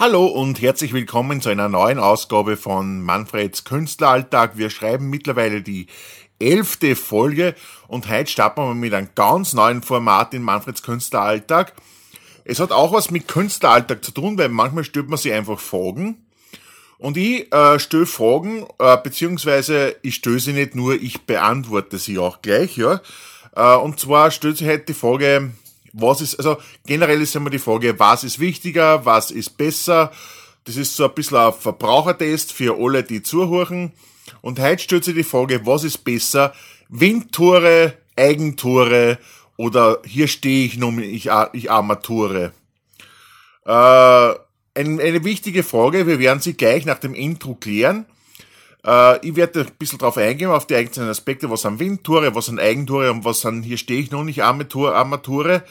Hallo und herzlich willkommen zu einer neuen Ausgabe von Manfreds Künstleralltag. Wir schreiben mittlerweile die elfte Folge und heute starten wir mit einem ganz neuen Format in Manfreds Künstleralltag. Es hat auch was mit Künstleralltag zu tun, weil manchmal stellt man sich einfach Fragen. Und ich äh, stelle Fragen, äh, beziehungsweise ich stelle sie nicht nur, ich beantworte sie auch gleich, ja. Äh, und zwar stellt sich heute die Frage, was ist, also generell ist immer die Frage, was ist wichtiger, was ist besser. Das ist so ein bisschen ein Verbrauchertest für alle, die zuhören. Und heute stellt sich die Frage, was ist besser? Windtore, Eigentore oder hier stehe ich nun, ich, ich Armature. Äh, ein, eine wichtige Frage, wir werden sie gleich nach dem Intro klären. Äh, ich werde ein bisschen drauf eingehen, auf die einzelnen Aspekte, was sind Windtore, was sind Eigentore und was sind, hier stehe ich noch nicht, Armature. Armature.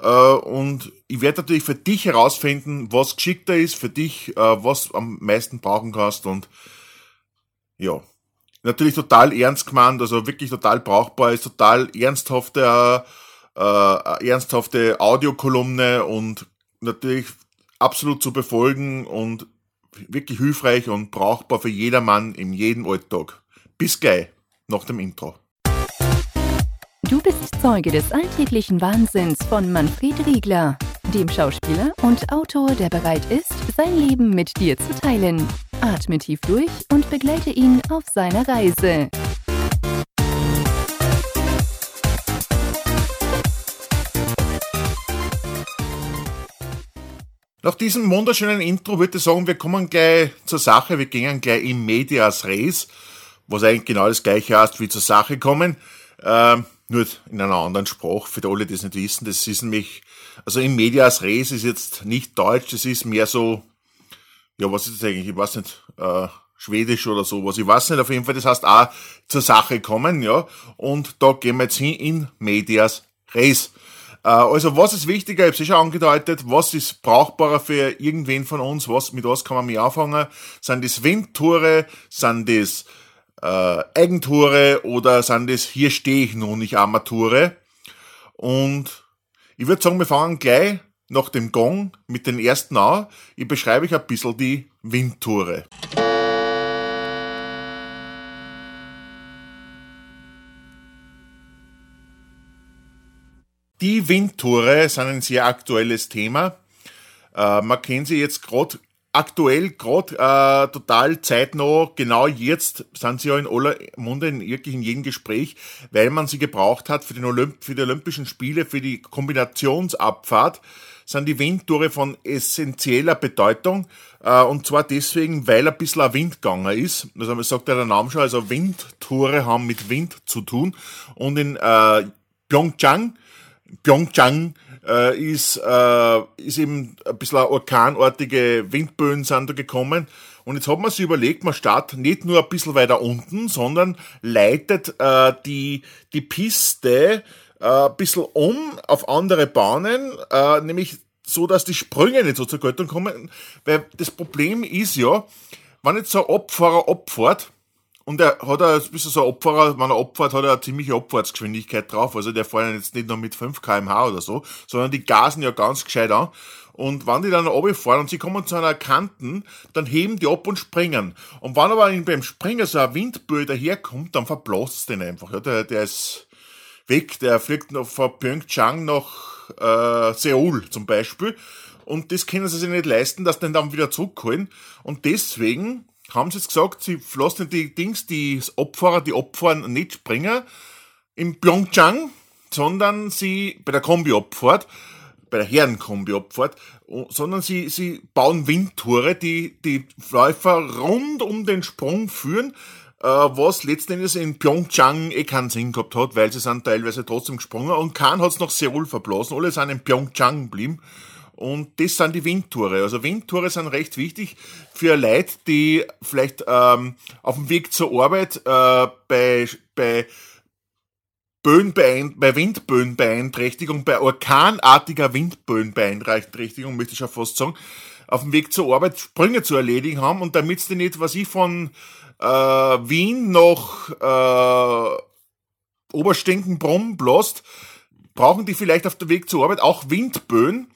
Äh, und ich werde natürlich für dich herausfinden, was geschickter ist, für dich, äh, was am meisten brauchen kannst und ja. Natürlich total ernst gemeint, also wirklich total brauchbar, ist total ernsthafte, äh, ernsthafte Audiokolumne und natürlich absolut zu befolgen und wirklich hilfreich und brauchbar für jedermann in jedem Alltag. Bis gleich nach dem Intro. Du bist Zeuge des alltäglichen Wahnsinns von Manfred Riegler, dem Schauspieler und Autor, der bereit ist, sein Leben mit dir zu teilen. Atme tief durch und begleite ihn auf seiner Reise. Nach diesem wunderschönen Intro würde ich sagen, wir kommen gleich zur Sache, wir gehen gleich in Medias Res, was eigentlich genau das gleiche heißt wie zur Sache kommen. Ähm, nur in einer anderen Sprache, für alle, die es nicht wissen. Das ist nämlich, also im Medias Res ist jetzt nicht Deutsch, das ist mehr so, ja, was ist das eigentlich? Ich weiß nicht, äh, Schwedisch oder sowas. Ich weiß nicht, auf jeden Fall, das heißt auch zur Sache kommen, ja. Und da gehen wir jetzt hin in Medias Res. Äh, also, was ist wichtiger? Ich habe es schon angedeutet. Was ist brauchbarer für irgendwen von uns? Was, mit was kann man mehr anfangen? Sind das Windtore? Sind das äh, Eigentore oder sind das hier stehe ich nun, nicht Armature? Und ich würde sagen, wir fangen gleich nach dem Gong mit den ersten an. Ich beschreibe euch ein bisschen die Windtore. Die Windtore sind ein sehr aktuelles Thema. Äh, man kennt sie jetzt gerade aktuell gerade äh, total zeitnah, genau jetzt sind sie ja in aller Munde, in wirklich in jedem Gespräch, weil man sie gebraucht hat für, den Olymp für die Olympischen Spiele, für die Kombinationsabfahrt, sind die Windtore von essentieller Bedeutung. Äh, und zwar deswegen, weil ein bisschen ein Wind gegangen ist. Also man sagt ja der Name schon, also Windtore haben mit Wind zu tun. Und in äh, Pyeongchang, Pyeongchang äh, ist, äh, ist eben ein bisschen orkanartige Windböen sind da gekommen. Und jetzt hat man sich überlegt, man startet nicht nur ein bisschen weiter unten, sondern leitet äh, die, die Piste äh, ein bisschen um auf andere Bahnen, äh, nämlich so, dass die Sprünge nicht so zur Geltung kommen. Weil das Problem ist ja, wenn jetzt so ein Abfahrer abfährt, und er hat er, bis er so Opferer, wenn er opfert, hat er eine ziemliche Abfahrtsgeschwindigkeit drauf. Also der fährt jetzt nicht nur mit 5 kmh oder so, sondern die gasen ja ganz gescheit an. Und wenn die dann runterfahren und sie kommen zu einer Kanten, dann heben die ab und springen. Und wenn aber beim Springen so ein Windböe daherkommt, dann verblasst den einfach. Ja, der, der ist weg, der fliegt noch von Pyeongchang nach äh, Seoul zum Beispiel. Und das können sie sich nicht leisten, dass den dann wieder zurückholen. Und deswegen haben sie jetzt gesagt, sie lassen die Dings, die Opfer, die Opfer nicht springen in Pyeongchang, sondern sie bei der Kombi-Abfahrt, bei der Herren-Kombi-Abfahrt, sondern sie, sie bauen Windtore, die die Läufer rund um den Sprung führen, äh, was letztendlich in Pyeongchang eh keinen Sinn gehabt hat, weil sie sind teilweise trotzdem gesprungen und Kahn hat es nach Seoul verblasen, alle sind in Pyeongchang geblieben. Und das sind die Windtore. Also Windtore sind recht wichtig für Leute, die vielleicht ähm, auf dem Weg zur Arbeit äh, bei, bei Böenbeein bei Windböenbeeinträchtigung, bei orkanartiger Windböenbeeinträchtigung, möchte ich schon fast sagen, auf dem Weg zur Arbeit Sprünge zu erledigen haben und damit sie nicht, was ich von äh, Wien nach äh, Oberstinkenbrumm bloßt, brauchen die vielleicht auf dem Weg zur Arbeit auch Windböen,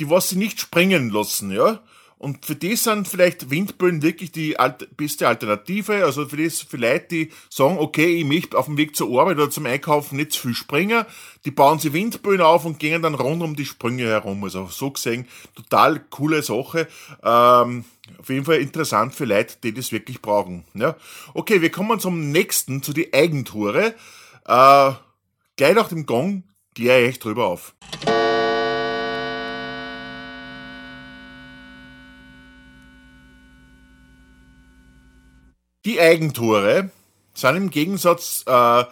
die was sie nicht springen lassen, ja. Und für die sind vielleicht Windböen wirklich die beste Alternative. Also für das vielleicht die sagen, okay, ich möchte auf dem Weg zur Arbeit oder zum Einkaufen nicht zu viel springen. Die bauen sie Windböen auf und gehen dann rund um die Sprünge herum. Also so gesehen, total coole Sache. Ähm, auf jeden Fall interessant für Leute, die das wirklich brauchen. Ja. Okay, wir kommen zum nächsten, zu die Eigentore. Äh, gleich nach dem Gong gehe ich drüber auf. Die Eigentore sind im Gegensatz äh,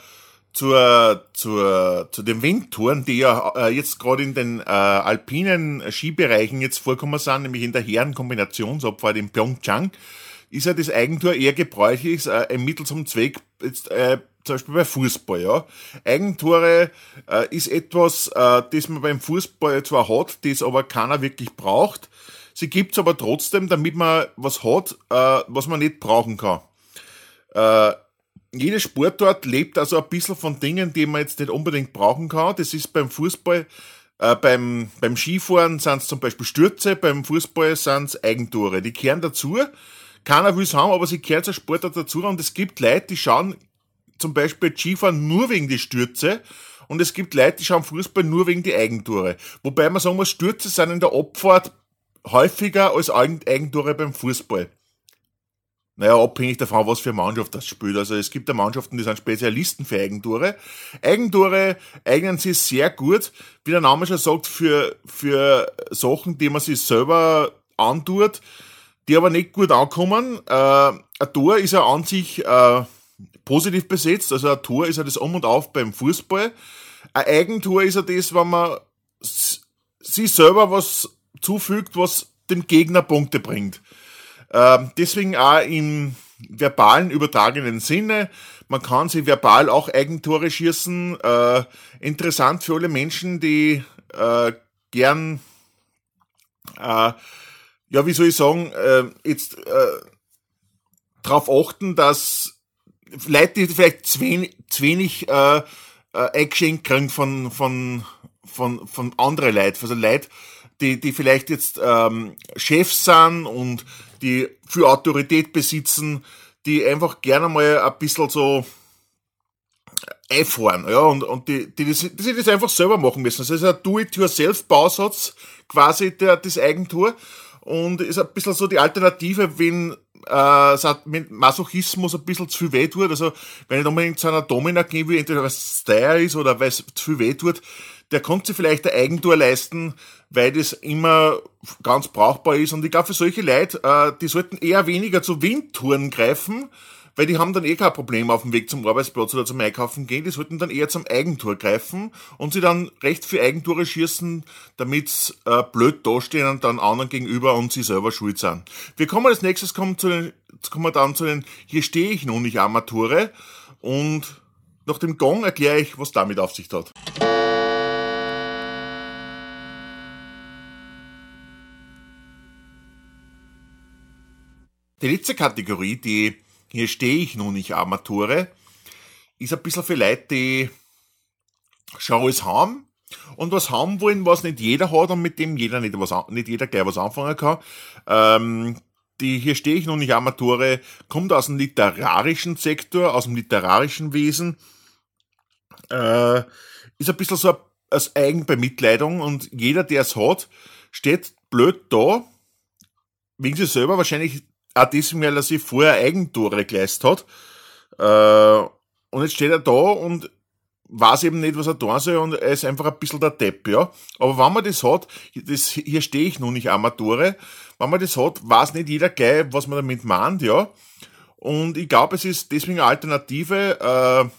zur, zur, zu den Windtouren, die ja äh, jetzt gerade in den äh, alpinen Skibereichen jetzt vorkommen sind, nämlich in der Herrenkombinationsabfahrt in Pyeongchang, ist ja das Eigentor eher gebräuchlich, äh, ein Mittel zum Zweck, jetzt, äh, zum Beispiel bei Fußball, ja. Eigentore äh, ist etwas, äh, das man beim Fußball zwar hat, das aber keiner wirklich braucht. Sie gibt's aber trotzdem, damit man was hat, äh, was man nicht brauchen kann. Äh, jede Sportart lebt also ein bisschen von Dingen, die man jetzt nicht unbedingt brauchen kann. Das ist beim Fußball, äh, beim, beim Skifahren sind es zum Beispiel Stürze, beim Fußball sind es Eigentore. Die kehren dazu. Keiner will es haben, aber sie kehren zur Sportart dazu. Und es gibt Leute, die schauen zum Beispiel Skifahren nur wegen die Stürze. Und es gibt Leute, die schauen Fußball nur wegen die Eigentore. Wobei man sagen muss, Stürze sind in der Abfahrt häufiger als Eigentore beim Fußball. Naja, abhängig davon, was für Mannschaft das spielt. Also es gibt ja Mannschaften, die sind Spezialisten für Eigentore. Eigentore eignen sich sehr gut, wie der Name schon sagt, für, für Sachen, die man sich selber antut, die aber nicht gut ankommen. Äh, ein Tor ist ja an sich äh, positiv besetzt, also ein Tor ist ja das Um und Auf beim Fußball. Ein Eigentor ist ja das, wenn man sich selber was zufügt, was dem Gegner Punkte bringt. Ähm, deswegen auch im verbalen übertragenen Sinne. Man kann sie verbal auch Eigentore schießen. Äh, interessant für alle Menschen, die äh, gern, äh, ja, wie soll ich sagen, äh, jetzt äh, darauf achten, dass Leute, die vielleicht zu wenig, zu wenig äh, äh, eingeschenkt kriegen von, von, von, von anderen Leuten. Also Leute, die, die vielleicht jetzt ähm, Chefs sind und die viel Autorität besitzen, die einfach gerne mal ein bisschen so einfahren, ja, und, und die, die, die, die das einfach selber machen müssen. Das ist ein Do-it-yourself-Bausatz, quasi der, das Eigentor, und ist ein bisschen so die Alternative, wenn, äh, mit Masochismus ein bisschen zu viel weh tut, also, wenn ich unbedingt zu einer Domina gehen will, entweder weil es teuer ist oder weil es zu viel weh tut, der konnte sich vielleicht ein Eigentor leisten, weil das immer ganz brauchbar ist. Und ich glaube, für solche Leute, äh, die sollten eher weniger zu Windtouren greifen, weil die haben dann eh kein Problem auf dem Weg zum Arbeitsplatz oder zum Einkaufen gehen. Die sollten dann eher zum Eigentor greifen und sie dann recht für Eigentore schießen, damit sie äh, blöd dastehen und dann anderen gegenüber und sie selber schuld sind. Wir kommen als nächstes kommen zu den, kommen wir dann zu den Hier stehe ich nun nicht Armature und nach dem Gong erkläre ich, was damit auf sich hat. Die letzte Kategorie, die hier stehe ich nun nicht Armature, ist ein bisschen für Leute, die schon alles haben und was haben wollen, was nicht jeder hat und mit dem jeder nicht, was, nicht jeder gleich was anfangen kann. Ähm, die hier stehe ich nun nicht Armature, kommt aus dem literarischen Sektor, aus dem literarischen Wesen, äh, ist ein bisschen so als Eigenbemitleidung und jeder, der es hat, steht blöd da, wegen sich selber wahrscheinlich auch deswegen, weil er sich vorher Eigentore geleistet hat. Äh, und jetzt steht er da und weiß eben nicht, was er tun soll und er ist einfach ein bisschen der Depp, ja. Aber wenn man das hat, das, hier stehe ich nun nicht Amatore, wenn man das hat, weiß nicht jeder gleich, was man damit meint, ja. Und ich glaube, es ist deswegen eine Alternative, äh,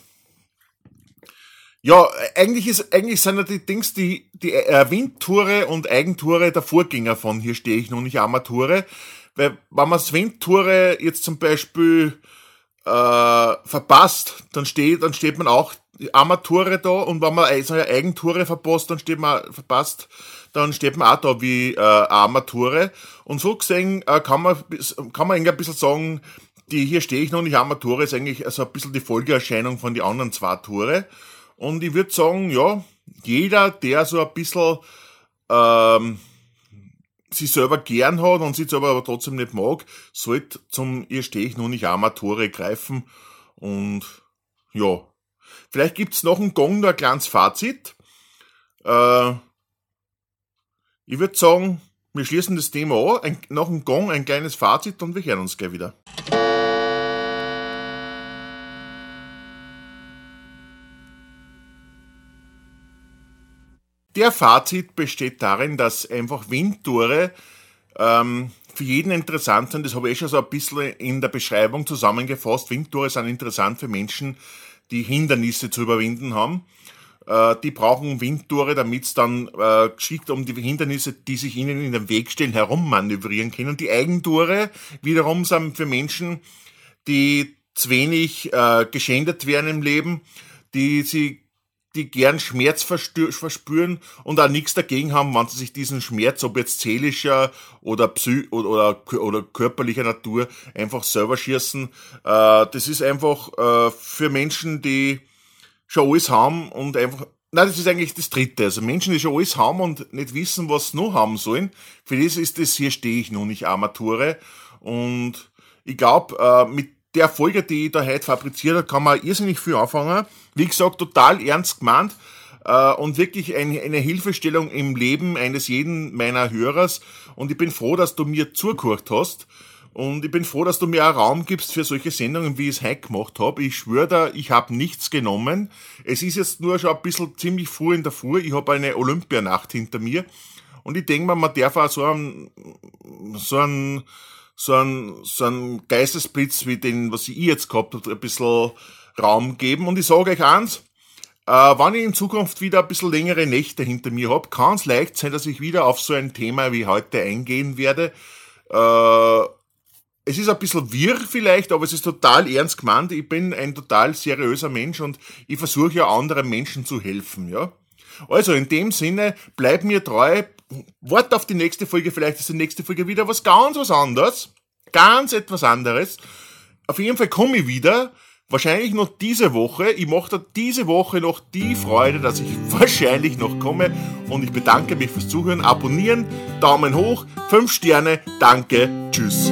ja, eigentlich ist, eigentlich sind ja die Dings, die, die äh, Windtore und Eigentore der Vorgänger von hier stehe ich nun nicht Armature. Weil, wenn man Swing-Tore jetzt zum Beispiel äh, verpasst, dann steht, dann steht man auch Armatore da und wenn man seine Eigentore verpasst, dann steht man verpasst, dann steht man auch da wie äh, Armature. Und so gesehen äh, kann man kann man ein bisschen sagen, die hier stehe ich noch nicht Armature ist eigentlich also ein bisschen die Folgeerscheinung von den anderen zwei Tore. Und ich würde sagen, ja, jeder, der so ein bisschen ähm, sie selber gern hat und sie selber aber trotzdem nicht mag, sollte zum Ihr stehe ich nun nicht Armatore greifen. Und ja, vielleicht gibt's noch ein Gong, nur ein kleines Fazit. Äh, ich würde sagen, wir schließen das Thema an. Ein, noch ein Gong, ein kleines Fazit und wir hören uns gleich wieder. Der Fazit besteht darin, dass einfach Windtore ähm, für jeden interessant sind. Das habe ich schon so ein bisschen in der Beschreibung zusammengefasst. Windtore sind interessant für Menschen, die Hindernisse zu überwinden haben. Äh, die brauchen Windtore, damit es dann äh, geschickt um die Hindernisse, die sich ihnen in den Weg stellen, herummanövrieren können. Und die Eigentore wiederum sind für Menschen, die zu wenig äh, geschändet werden im Leben, die sie die gern Schmerz verspüren und auch nichts dagegen haben, wenn sie sich diesen Schmerz, ob jetzt seelischer oder, psy oder, oder, oder körperlicher Natur, einfach selber schießen. Äh, das ist einfach äh, für Menschen, die schon alles haben und einfach, nein, das ist eigentlich das Dritte. Also Menschen, die schon alles haben und nicht wissen, was sie noch haben sollen, für das ist das, hier stehe ich noch nicht Armature. Und ich glaube, äh, mit der Folge, die ich da heute fabriziert habe, kann man irrsinnig viel anfangen. Wie gesagt, total ernst gemeint äh, und wirklich ein, eine Hilfestellung im Leben eines jeden meiner Hörers. Und ich bin froh, dass du mir zugehört hast. Und ich bin froh, dass du mir auch Raum gibst für solche Sendungen, wie ich es heute gemacht habe. Ich schwöre da, ich habe nichts genommen. Es ist jetzt nur schon ein bisschen ziemlich früh in der Früh. Ich habe eine Olympianacht hinter mir. Und ich denke mir, man darf auch so einen, so einen so ein, so ein Geistesblitz wie den, was ich jetzt gehabt habe, ein bisschen Raum geben. Und ich sage euch eins, äh, wenn ich in Zukunft wieder ein bisschen längere Nächte hinter mir habe, kann es leicht sein, dass ich wieder auf so ein Thema wie heute eingehen werde. Äh, es ist ein bisschen wirr vielleicht, aber es ist total ernst gemeint. Ich bin ein total seriöser Mensch und ich versuche ja anderen Menschen zu helfen, ja. Also in dem Sinne, bleib mir treu, wart auf die nächste Folge, vielleicht ist die nächste Folge wieder was ganz was anderes. Ganz etwas anderes. Auf jeden Fall komme ich wieder. Wahrscheinlich noch diese Woche. Ich mache da diese Woche noch die Freude, dass ich wahrscheinlich noch komme. Und ich bedanke mich fürs Zuhören. Abonnieren, Daumen hoch, 5 Sterne, danke, tschüss.